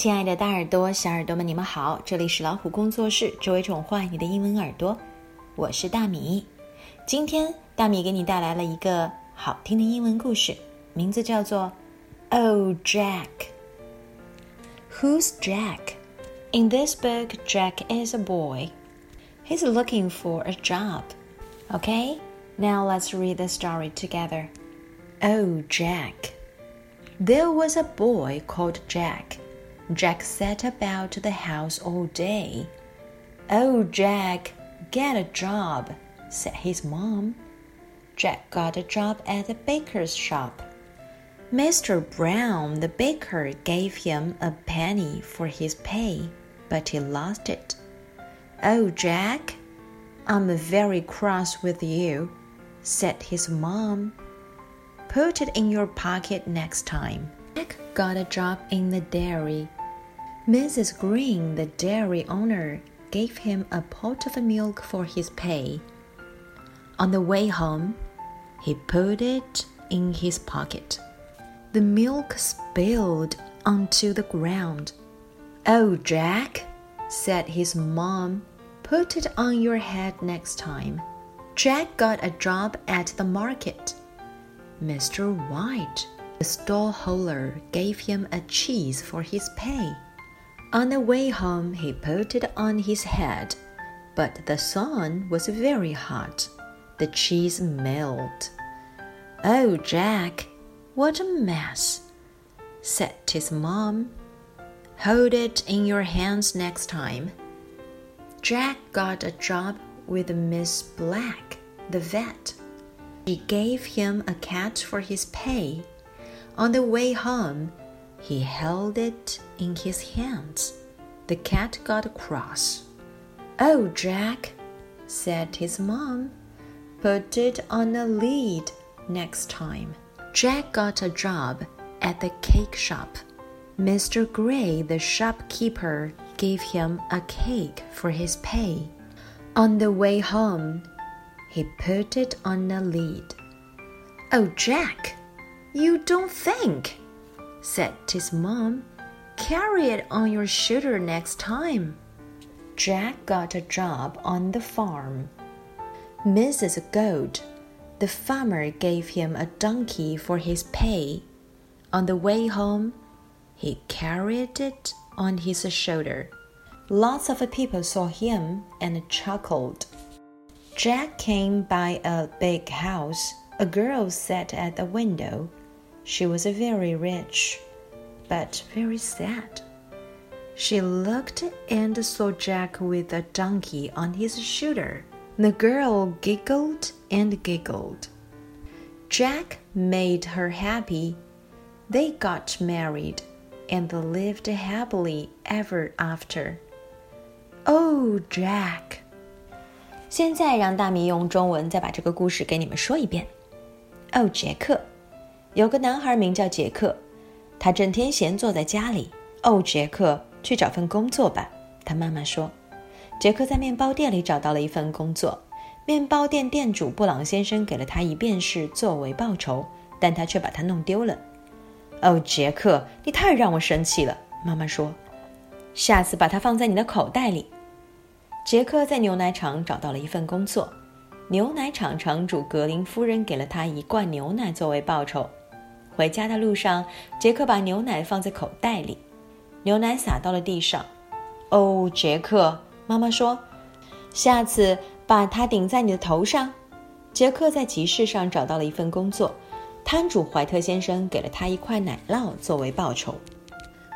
亲爱的大耳朵、小耳朵们，你们好！这里是老虎工作室，只为宠坏你的英文耳朵。我是大米。今天大米给你带来了一个好听的英文故事，名字叫做《Oh Jack》。Who's Jack? In this book, Jack is a boy. He's looking for a job. Okay, now let's read the story together. Oh, Jack. There was a boy called Jack. Jack sat about the house all day. Oh, Jack, get a job, said his mom. Jack got a job at the baker's shop. Mr. Brown, the baker, gave him a penny for his pay, but he lost it. Oh, Jack, I'm very cross with you, said his mom. Put it in your pocket next time. Jack got a job in the dairy. Mrs. Green, the dairy owner, gave him a pot of milk for his pay. On the way home, he put it in his pocket. The milk spilled onto the ground. Oh, Jack, said his mom, put it on your head next time. Jack got a job at the market. Mr. White, the stallholder, gave him a cheese for his pay. On the way home, he put it on his head, but the sun was very hot. The cheese melted. Oh, Jack, what a mess, said his mom. Hold it in your hands next time. Jack got a job with Miss Black, the vet. She gave him a cat for his pay. On the way home, he held it in his hands. The cat got cross. Oh, Jack, said his mom, put it on a lid next time. Jack got a job at the cake shop. Mr. Gray, the shopkeeper, gave him a cake for his pay. On the way home, he put it on a lid. Oh, Jack, you don't think, said his mom. Carry it on your shoulder next time. Jack got a job on the farm. Mrs. Gold, the farmer, gave him a donkey for his pay. On the way home, he carried it on his shoulder. Lots of people saw him and chuckled. Jack came by a big house. A girl sat at the window. She was very rich, but very sad. She looked and saw Jack with a donkey on his shoulder. The girl giggled and giggled. Jack made her happy. They got married and lived happily ever after. Oh, Jack! 现在让大米用中文再把这个故事给你们说一遍。哦，杰克， 有个男孩名叫杰克，他整天闲坐在家里。哦，杰克，去找份工作吧。他妈妈说。杰克在面包店里找到了一份工作，面包店店主布朗先生给了他一便士作为报酬，但他却把它弄丢了。哦，杰克，你太让我生气了。妈妈说。下次把它放在你的口袋里。杰克在牛奶厂找到了一份工作，牛奶厂厂主格林夫人给了他一罐牛奶作为报酬。回家的路上，杰克把牛奶放在口袋里，牛奶洒到了地上。哦，杰克，妈妈说，下次把它顶在你的头上。杰克在集市上找到了一份工作，摊主怀特先生给了他一块奶酪作为报酬。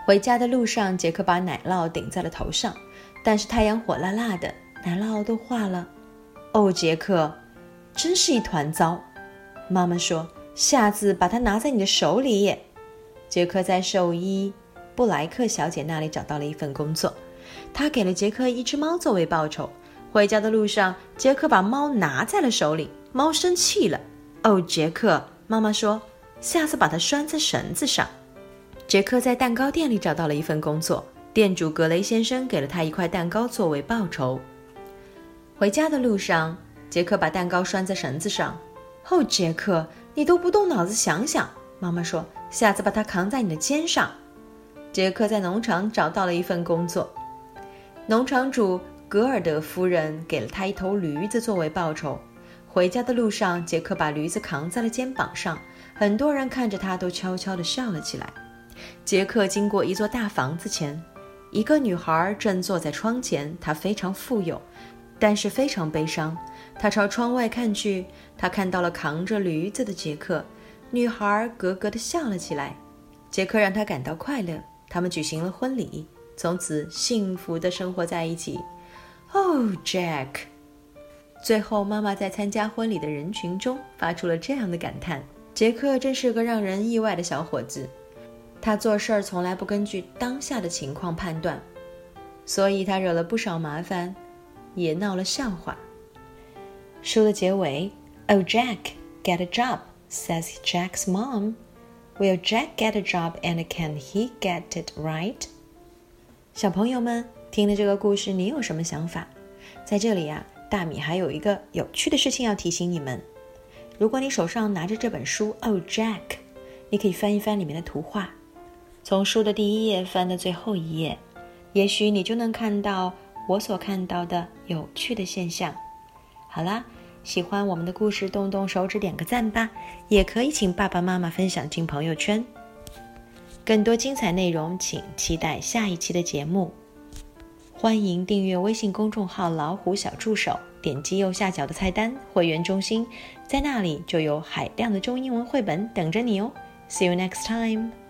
回家的路上，杰克把奶酪顶在了头上，但是太阳火辣辣的，奶酪都化了。哦，杰克，真是一团糟。妈妈说：“下次把它拿在你的手里。”杰克在兽医布莱克小姐那里找到了一份工作，他给了杰克一只猫作为报酬。回家的路上，杰克把猫拿在了手里，猫生气了。哦，杰克，妈妈说：“下次把它拴在绳子上。”杰克在蛋糕店里找到了一份工作，店主格雷先生给了他一块蛋糕作为报酬。回家的路上，杰克把蛋糕拴在绳子上。哦，杰克，你都不动脑子想想。妈妈说：“下次把它扛在你的肩上。”杰克在农场找到了一份工作。农场主格尔德夫人给了他一头驴子作为报酬。回家的路上，杰克把驴子扛在了肩膀上，很多人看着他都悄悄地笑了起来。杰克经过一座大房子前，一个女孩正坐在窗前，她非常富有，但是非常悲伤。他朝窗外看去，他看到了扛着驴子的杰克。女孩咯咯地笑了起来。杰克让她感到快乐。他们举行了婚礼，从此幸福地生活在一起。Oh, Jack！最后，妈妈在参加婚礼的人群中发出了这样的感叹：“杰克真是个让人意外的小伙子。他做事儿从来不根据当下的情况判断，所以他惹了不少麻烦，也闹了笑话。”书的结尾：“Oh, Jack, get a job,” says Jack's mom. Will Jack get a job and can he get it right？小朋友们听了这个故事，你有什么想法？在这里呀，大米还有一个有趣的事情要提醒你们：如果你手上拿着这本书《Oh Jack》，你可以翻一翻里面的图画，从书的第一页翻到最后一页，也许你就能看到我所看到的有趣的现象。好啦。喜欢我们的故事，动动手指点个赞吧！也可以请爸爸妈妈分享进朋友圈。更多精彩内容，请期待下一期的节目。欢迎订阅微信公众号“老虎小助手”，点击右下角的菜单“会员中心”，在那里就有海量的中英文绘本等着你哦。See you next time.